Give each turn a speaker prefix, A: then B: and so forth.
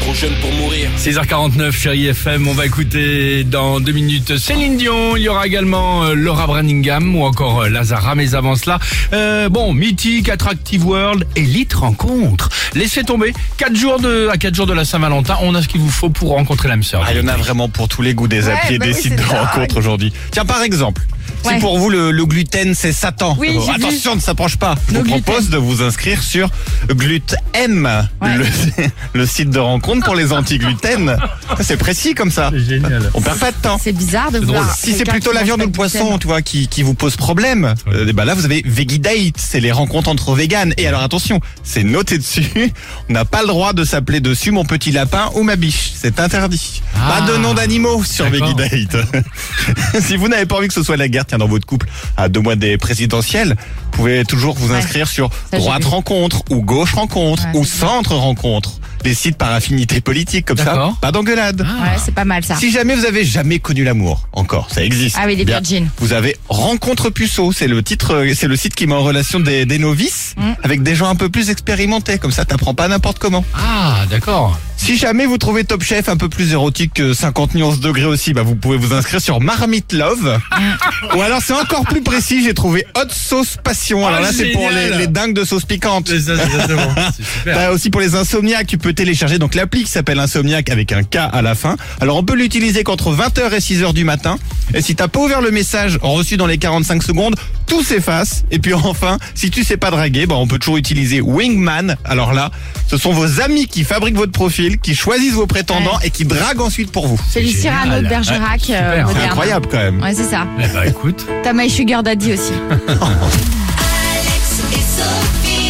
A: trop jeune pour mourir.
B: 6h49, chérie FM, on va écouter dans deux minutes Céline Dion, il y aura également euh, Laura Branningham ou encore euh, Lazara, mais avant cela, euh, bon, Mythique, Attractive World, Elite Rencontre. Laissez tomber, 4 jours de, à 4 jours de la Saint-Valentin, on a ce qu'il vous faut pour rencontrer l'âme sœur.
C: Ah, il y en a vraiment pour tous les goûts des
D: Ouais,
C: applis et
D: bah
C: des
D: oui,
C: sites de
D: ça.
C: rencontres aujourd'hui. Tiens, par exemple, si
D: Ouais.
C: pour vous le, le gluten c'est Satan,
D: Oui,
C: euh,
D: j'ai vu.
C: attention, ne s'approche pas. Je vous
D: gluten.
C: propose de vous inscrire sur Glutem,
D: Ouais.
C: le, le site de rencontre pour les anti-gluten. C'est précis comme ça.
B: C'est génial.
C: On perd pas de temps.
D: C'est bizarre de voir.
C: Si c'est plutôt la viande ou le poisson,
D: gluten.
C: tu vois, qui, qui vous pose problème, euh, bah là vous avez Vegidate, c'est les rencontres entre véganes. Et alors attention, c'est noté dessus. On n'a pas le droit de s'appeler dessus mon petit lapin ou ma biche. C'est interdit.
B: Ah.
C: pas de nom d'animaux sur
B: D'accord.
C: Vegidate. si vous n'avez pas envie que ce soit la guerre, tiens, dans votre couple, à deux mois des présidentielles, vous pouvez toujours vous
D: Ouais.
C: inscrire sur droite rencontre ou gauche rencontre
D: Ouais,
C: ou centre rencontre. Les sites par affinité politique comme ça,
B: D'accord.
C: pas d'engueulade.
B: Ah.
D: Ouais, c'est pas mal ça.
C: Si jamais vous avez jamais connu l'amour, encore, ça existe.
D: Ah oui, les
C: Bien.
D: virgins.
C: Vous avez Rencontre Puceau, c'est le titre, euh, c'est le site qui met en relation des, des novices
D: Mm.
C: avec des gens un peu plus expérimentés. Comme ça, t'apprends pas n'importe comment.
B: Ah, d'accord.
C: Si jamais vous trouvez Top Chef un peu plus érotique que 50 nuances degrés aussi, bah vous pouvez vous inscrire sur Marmite Love. Ou alors c'est encore plus précis, j'ai trouvé Hot Sauce Passion. Alors
B: Oh,
C: là, c'est pour les, dingues de sauce piquante.
B: C'est ça, c'est exactement. C'est super.
C: T'as aussi pour les insomniaques, tu peux télécharger donc l'appli qui s'appelle Insomniaque avec un K à la fin. Alors on peut l'utiliser qu'entre 20h et 6h du matin. Et si t'as pas ouvert le message reçu dans les 45 secondes, tout s'efface. Et puis enfin, si tu sais pas draguer, bah on peut toujours utiliser Wingman. Alors là, ce sont vos amis qui fabriquent votre profil, qui choisissent vos prétendants et qui draguent ensuite pour vous.
D: C'est le
B: génial.
D: Cyrano de Bergerac
B: Ouais,
D: euh.
C: C'est
D: moderne.
C: incroyable quand même.
D: Ouais, c'est ça.
B: Eh bah écoute.
D: T'as My Sugar Daddy aussi.
E: Alex et Sophie.